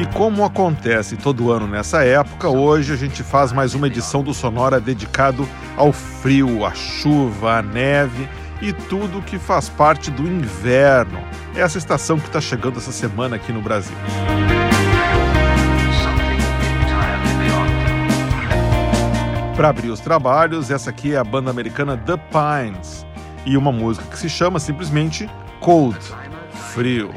E como acontece todo ano nessa época, hoje a gente faz mais uma edição do Sonora dedicado ao frio, à chuva, à neve e tudo que faz parte do inverno. É essa estação que está chegando essa semana aqui no Brasil. Para abrir os trabalhos, essa aqui é a banda americana The Pines e uma música que se chama simplesmente Cold, Frio.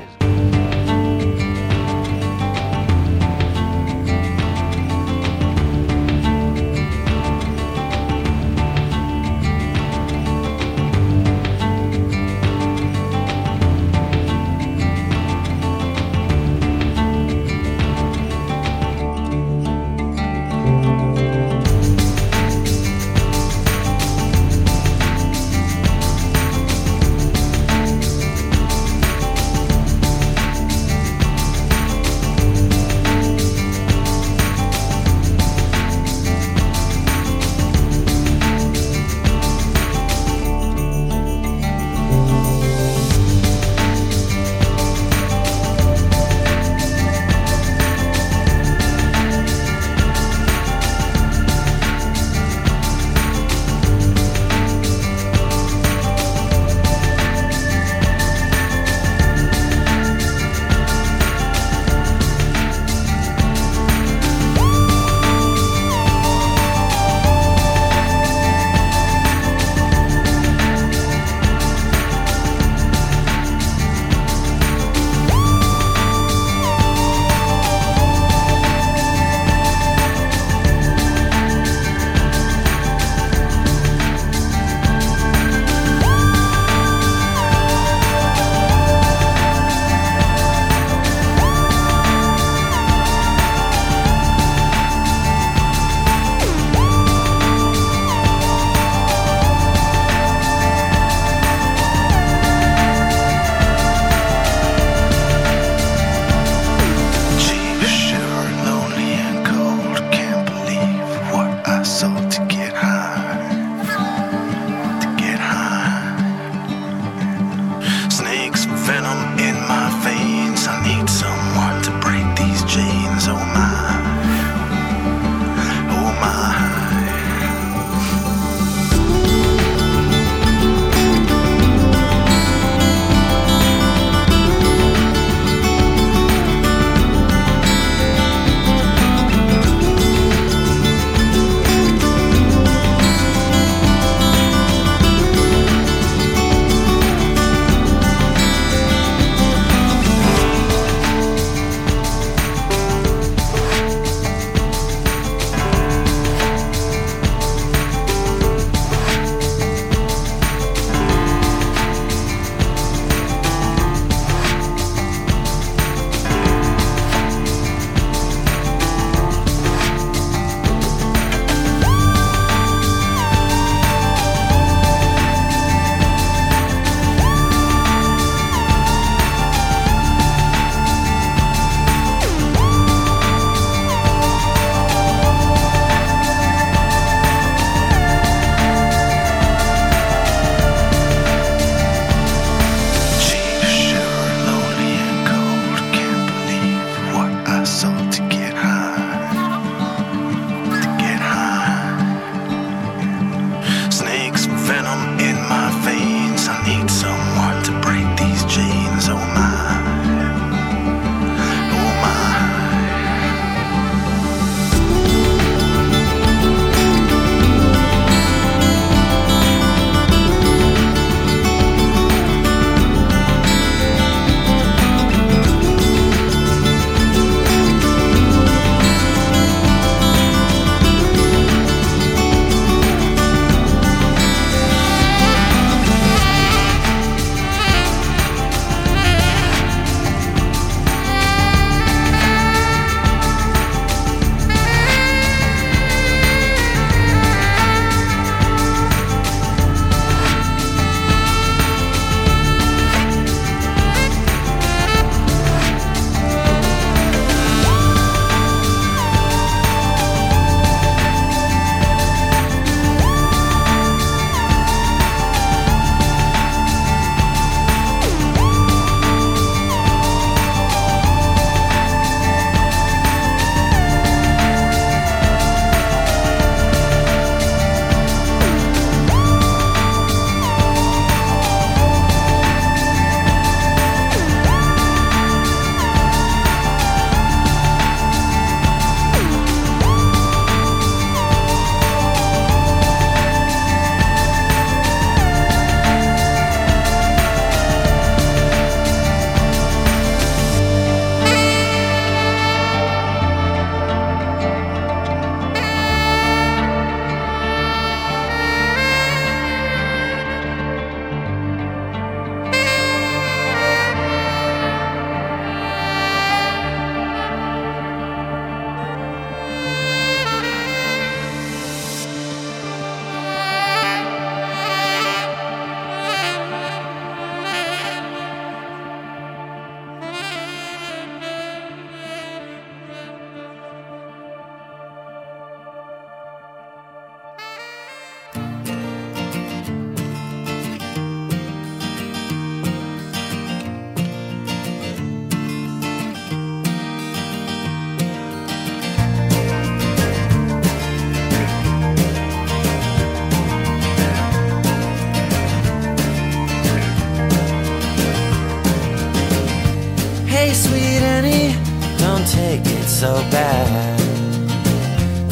So bad.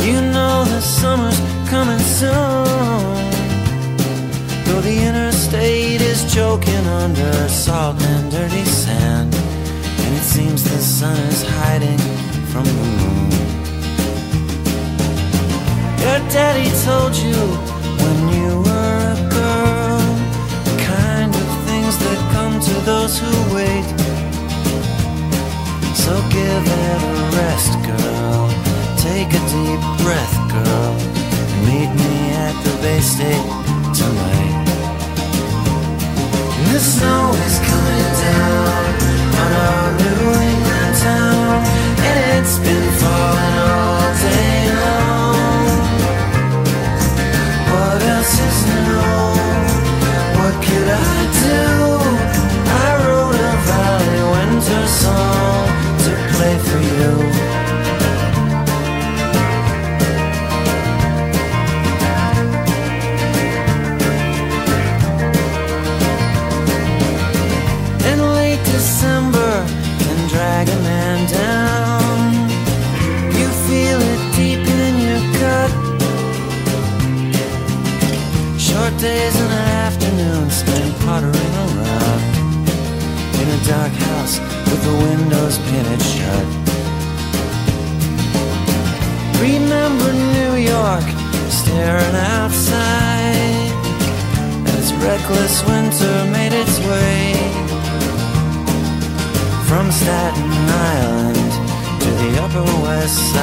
You know the summer's coming soon. Though the interstate is choking under salt and dirty sand, and it seems the sun is hiding from the moon. Your daddy told you when you were a girl the kind of things that come to those who wait. So give it a rest, girl. Take a deep breath, girl. Meet me at the Bay State tonight. The snow is coming down on our New England town, and it's been falling all day long. What else is new? What could I do? Late December man down. You feel it deep in your gut. Short days and afternoons spent pottering around in a dark house with the windows painted shut. York staring outside as reckless winter made its way from Staten Island to the Upper West Side,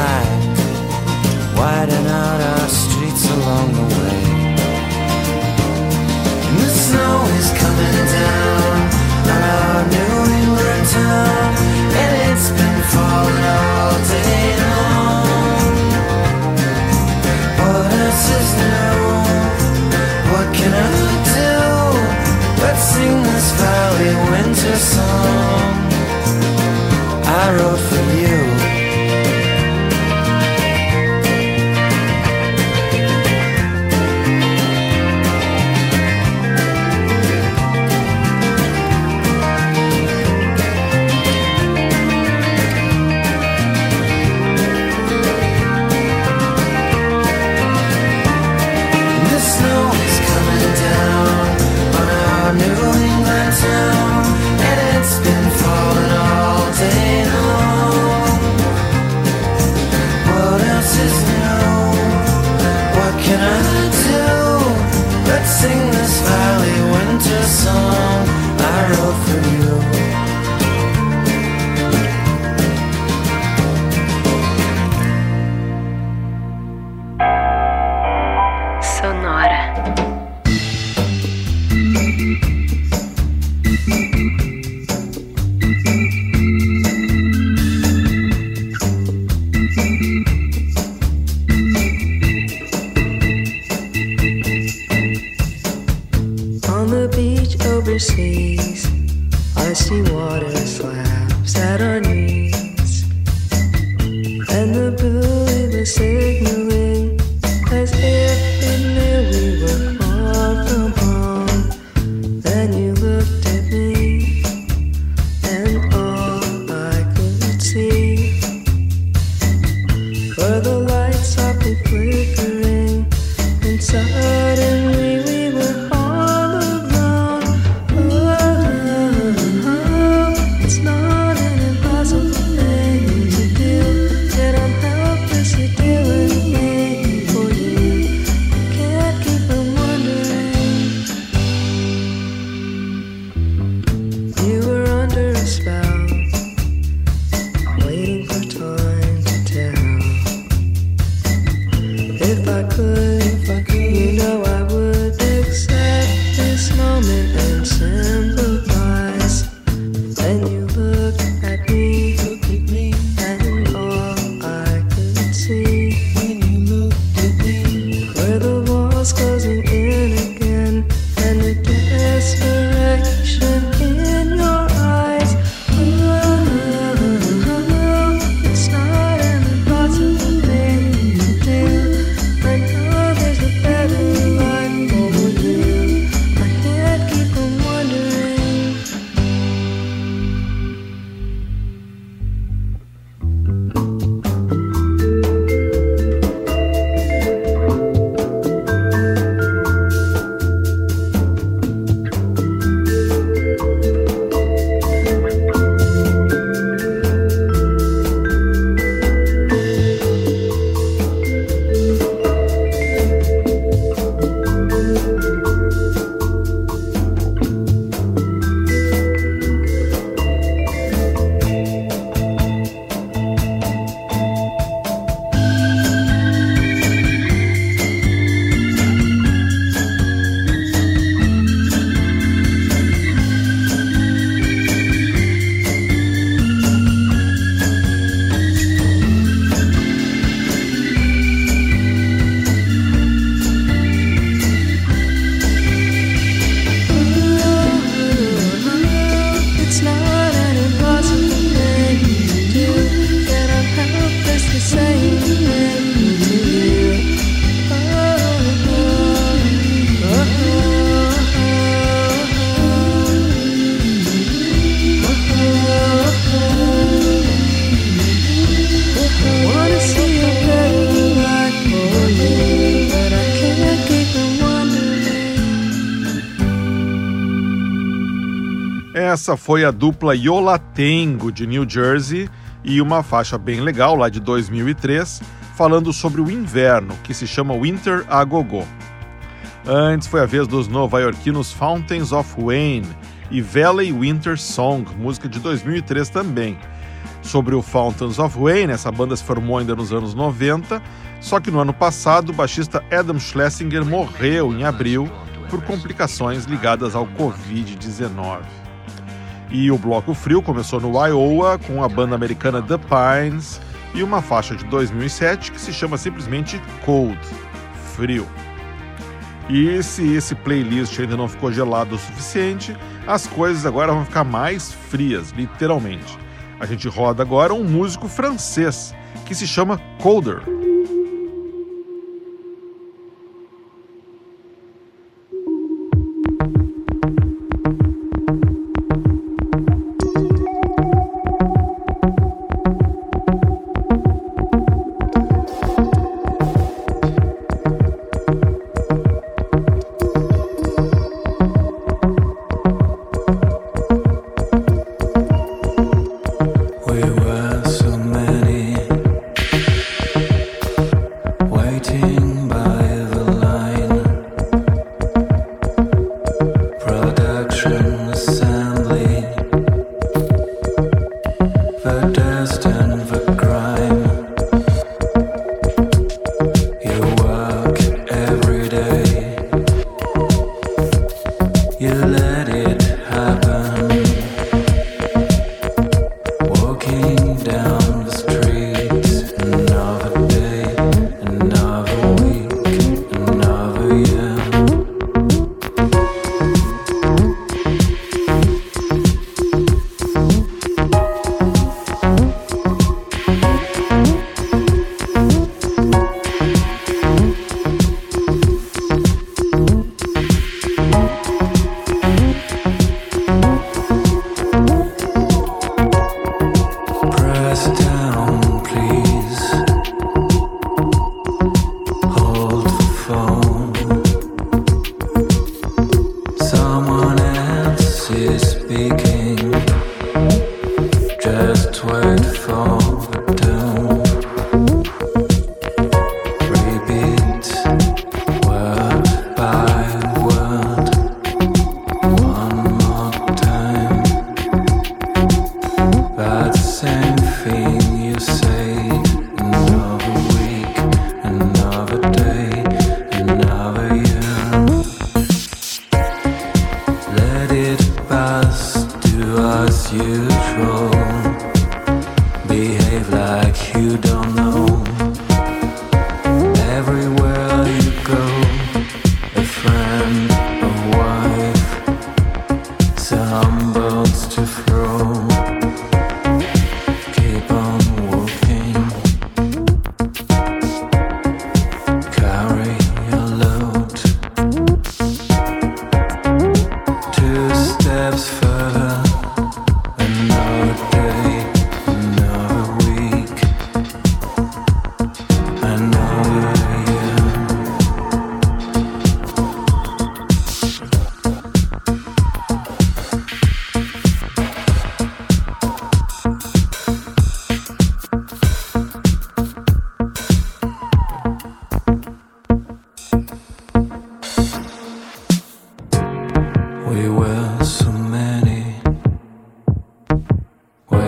Essa foi a dupla Yolatengo de New Jersey e uma faixa bem legal lá de 2003, falando sobre o inverno, que se chama Winter a Gogô. Antes foi a vez dos nova-iorquinos Fountains of Wayne e Valley Winter Song, música de 2003 também. Sobre o Fountains of Wayne, essa banda se formou ainda nos anos 90, só que no ano passado o baixista Adam Schlesinger morreu em abril por complicações ligadas ao Covid-19. E o Bloco Frio começou no Iowa com a banda americana The Pines e uma faixa de 2007 que se chama simplesmente Cold, Frio. E se esse playlist ainda não ficou gelado o suficiente, as coisas agora vão ficar mais frias, literalmente. A gente roda agora um músico francês que se chama Colder.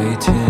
每天。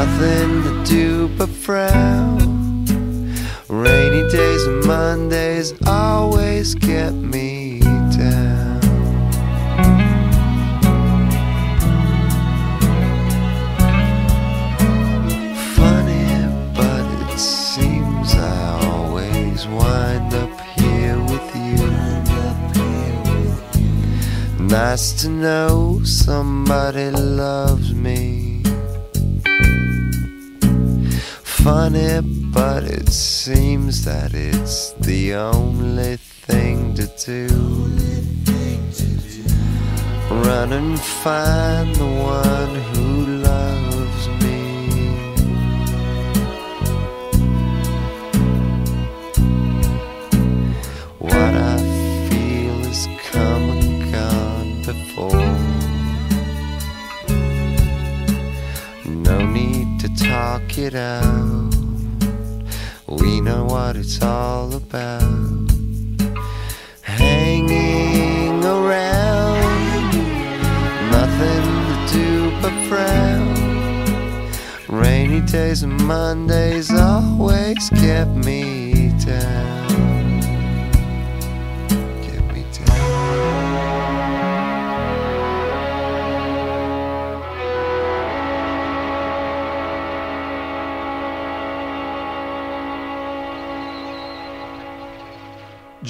Nothing to do but frown. Rainy days and Mondays always get me down. Funny, but it seems I always wind up here with you. Nice to know somebody loves me. Funny, but it seems that it's the only thing to do. Run and find the one who loves me. What I feel has come and gone before. No need to talk it out. What it's all about. Hanging around, nothing to do but frown. Rainy days and Mondays always kept me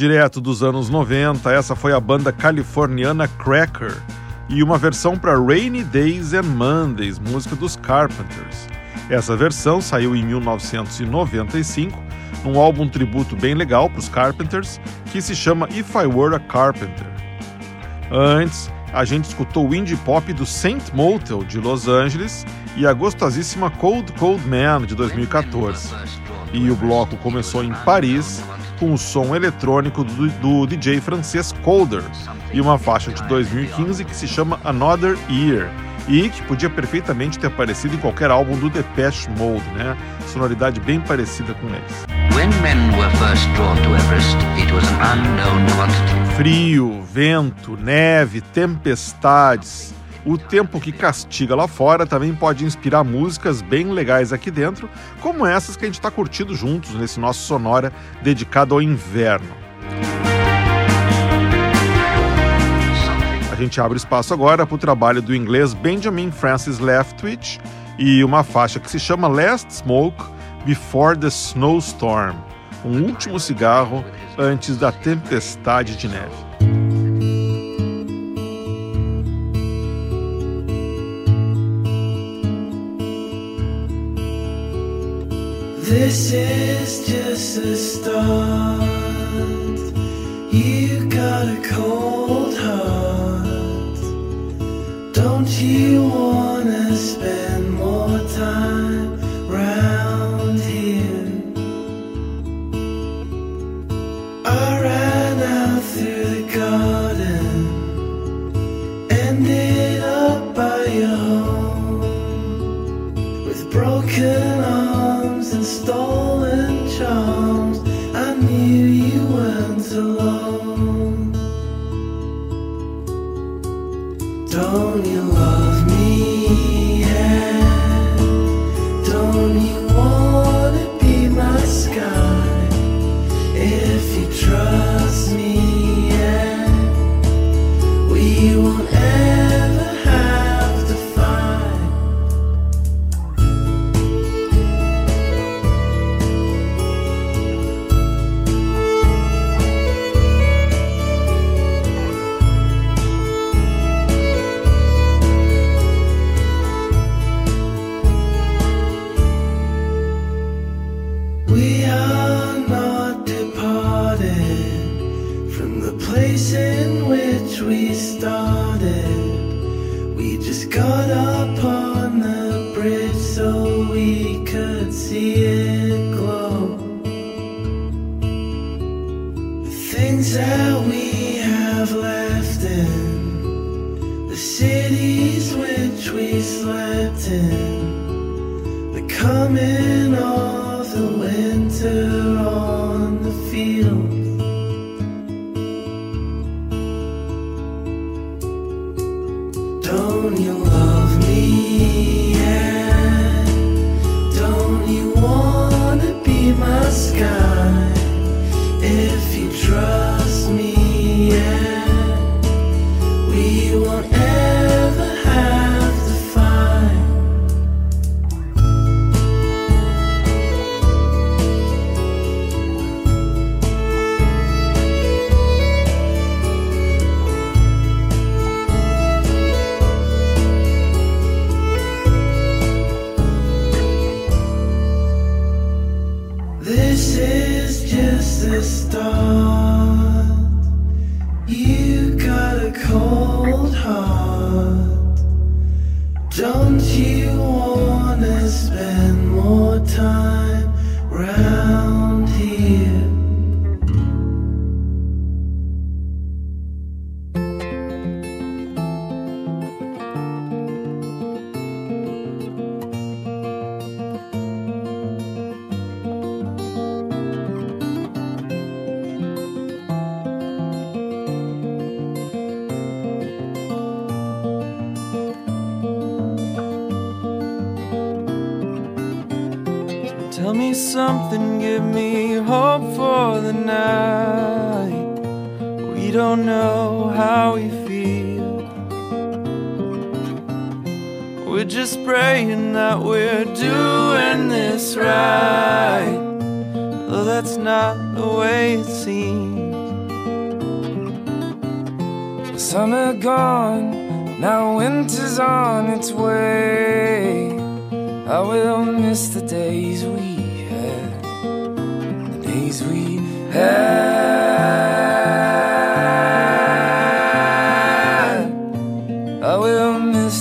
Direto dos anos 90, essa foi a banda californiana Cracker e uma versão para Rainy Days and Mondays, música dos Carpenters. Essa versão saiu em 1995, num álbum tributo bem legal para os Carpenters, que se chama If I Were a Carpenter. Antes, a gente escutou o indie pop do Saint Motel de Los Angeles e a gostosíssima Cold Cold Man de 2014. E o bloco começou em Paris com o som eletrônico do, do DJ francês Colder e uma faixa de 2015 que se chama Another Year e que podia perfeitamente ter aparecido em qualquer álbum do Depeche Mode, né? Sonoridade bem parecida com eles. Everest. Frio, vento, neve, tempestades. O tempo que castiga lá fora também pode inspirar músicas bem legais aqui dentro, como essas que a gente está curtindo juntos nesse nosso Sonora dedicado ao inverno. A gente abre espaço agora para o trabalho do inglês Benjamin Francis Leftwich e uma faixa que se chama Last Smoke Before the Snowstorm um último cigarro antes da tempestade de neve. This is just a start. You got a cold heart. Don't you wanna spend more time round here? I ran out through the garden, ended on.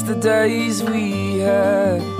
The days we had,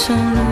伤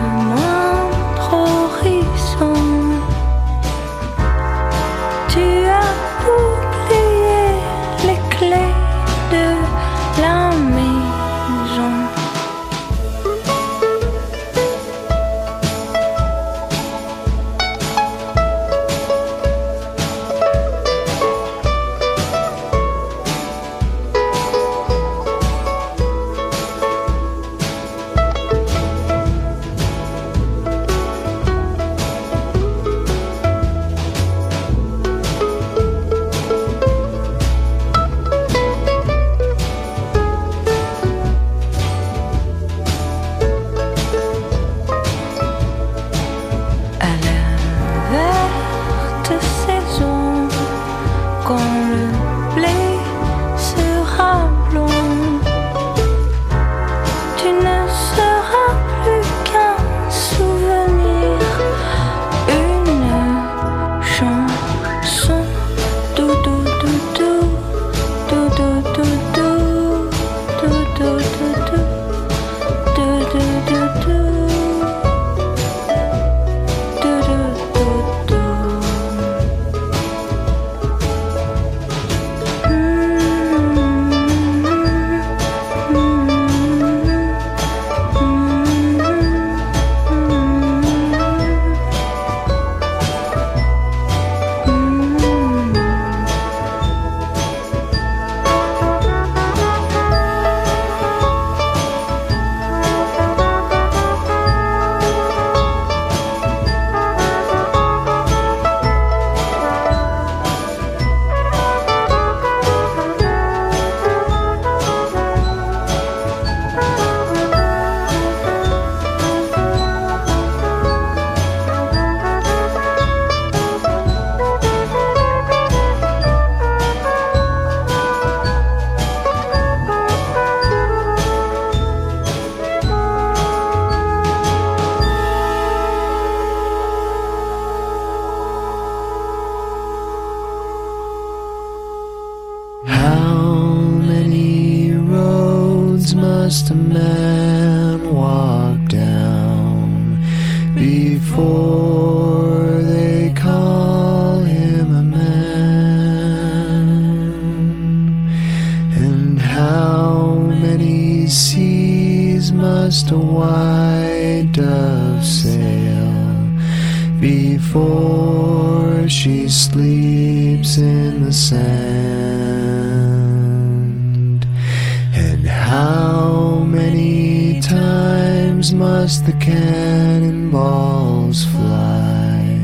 the cannonballs fly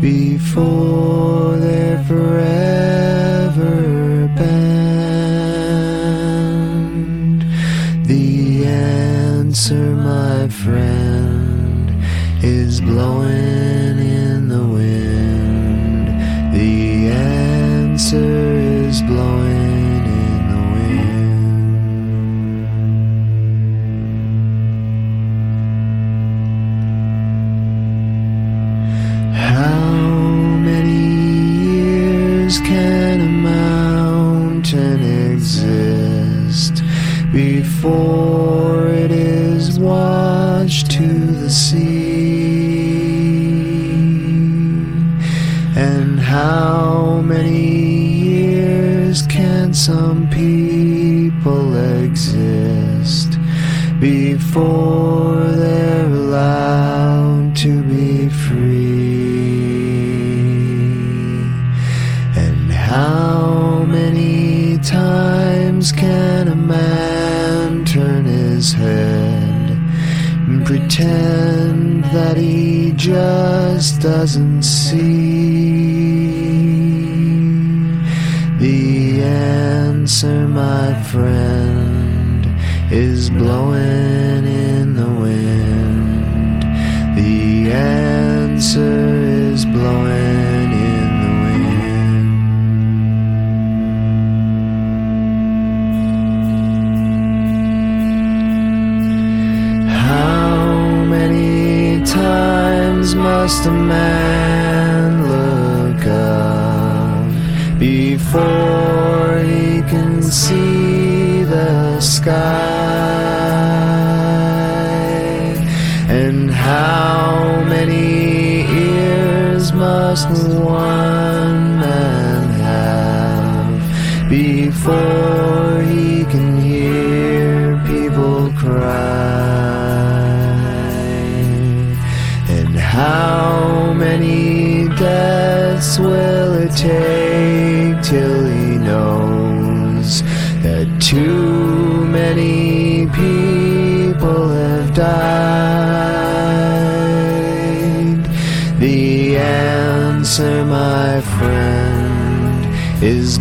before before they're allowed to be free. And how many times can a man turn his head and pretend that he just doesn't see? The answer, my friend,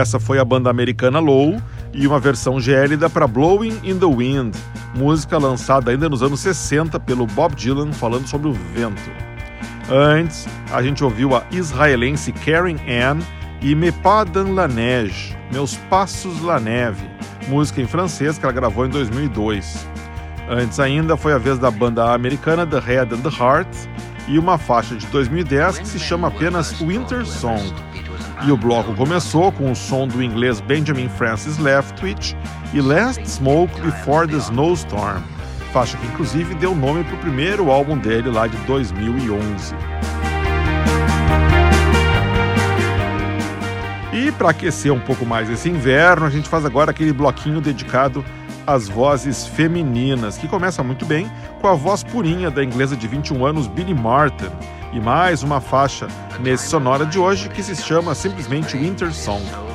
Essa foi a banda americana Low e uma versão gélida para Blowing in the Wind, música lançada ainda nos anos 60 pelo Bob Dylan falando sobre o vento. Antes, a gente ouviu a israelense Karen Ann e Me Pas dans la Neige, Meus Passos la Neve, música em francês que ela gravou em 2002. Antes ainda foi a vez da banda americana The Head and the Heart e uma faixa de 2010 que se chama apenas Winter Song. E o bloco começou com o som do inglês Benjamin Francis Leftwich e Last Smoke Before the Snowstorm, faixa que inclusive deu nome para o primeiro álbum dele lá de 2011. E para aquecer um pouco mais esse inverno, a gente faz agora aquele bloquinho dedicado às vozes femininas, que começa muito bem com a voz purinha da inglesa de 21 anos Billy Martin, e mais uma faixa nesse sonora de hoje que se chama simplesmente Winter Song.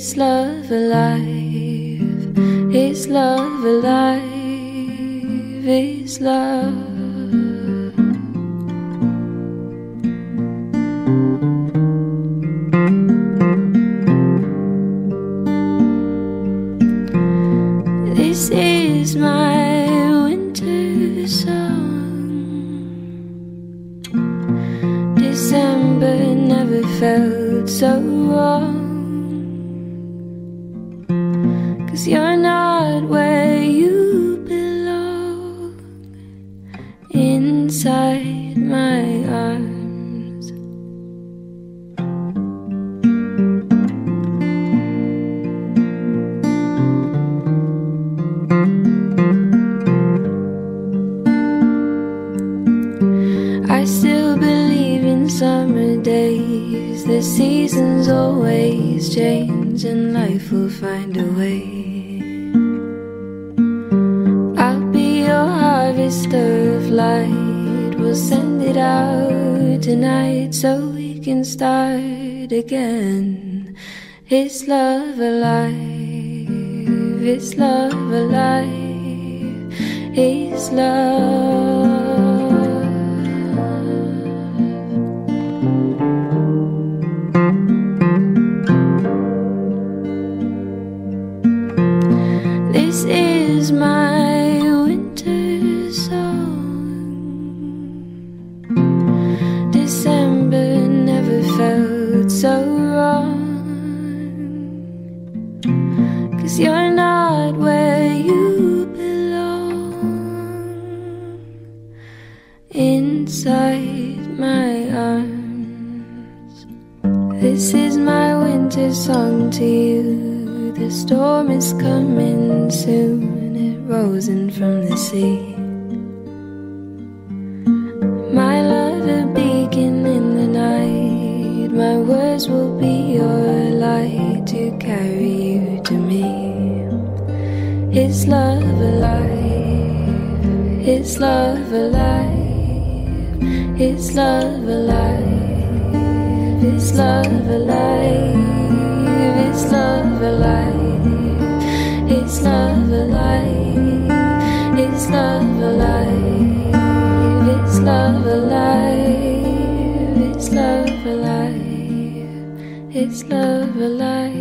Is love alive? Is love alive? Is love? This is my again. Is love alive? Is love alive? Is love? Song to you. The storm is coming soon, it rose in from the sea. My love, a beacon in the night. My words will be your light to carry you to me. Is love alive? Is love alive? Is love alive? Is love alive? not love lie. It's love alive? lie. It's not a lie. It's not a lie. It's not a. It's.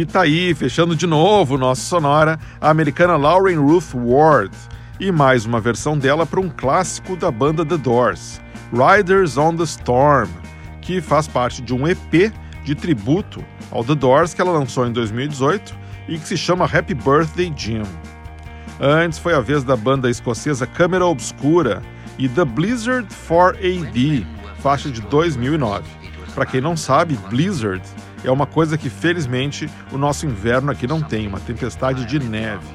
E tá aí, fechando de novo nossa sonora, a americana Lauren Ruth Ward. E mais uma versão dela para um clássico da banda The Doors, Riders on the Storm, que faz parte de um EP de tributo ao The Doors que ela lançou em 2018 e que se chama Happy Birthday Jim. Antes foi a vez da banda escocesa Câmera Obscura e The Blizzard 4AD, faixa de 2009. Para quem não sabe, Blizzard é uma coisa que felizmente o nosso inverno aqui não tem, uma tempestade de neve.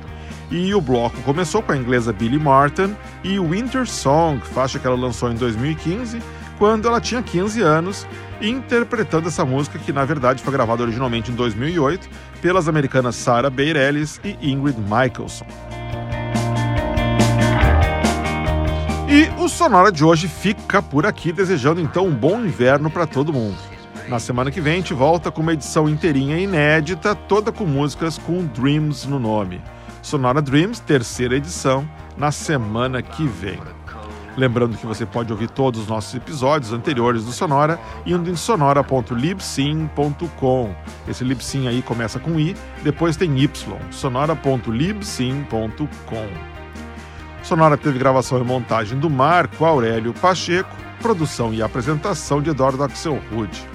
E o bloco começou com a inglesa Billy Martin e Winter Song, faixa que ela lançou em 2015, quando ela tinha 15 anos, interpretando essa música que na verdade foi gravada originalmente em 2008 pelas americanas Sarah Bareilles e Ingrid Michaelson. E o Sonora de hoje fica por aqui, desejando então um bom inverno para todo mundo. Na semana que vem a gente volta com uma edição inteirinha inédita, toda com músicas com Dreams no nome. Sonora Dreams, terceira edição, na semana que vem. Lembrando que você pode ouvir todos os nossos episódios anteriores do Sonora indo em sonora.libsyn.com. Esse Libsyn aí começa com I, depois tem Y, sonora.libsyn.com. Sonora teve gravação e montagem do Marco Aurélio Pacheco, produção e apresentação de Eduardo Axel Rude.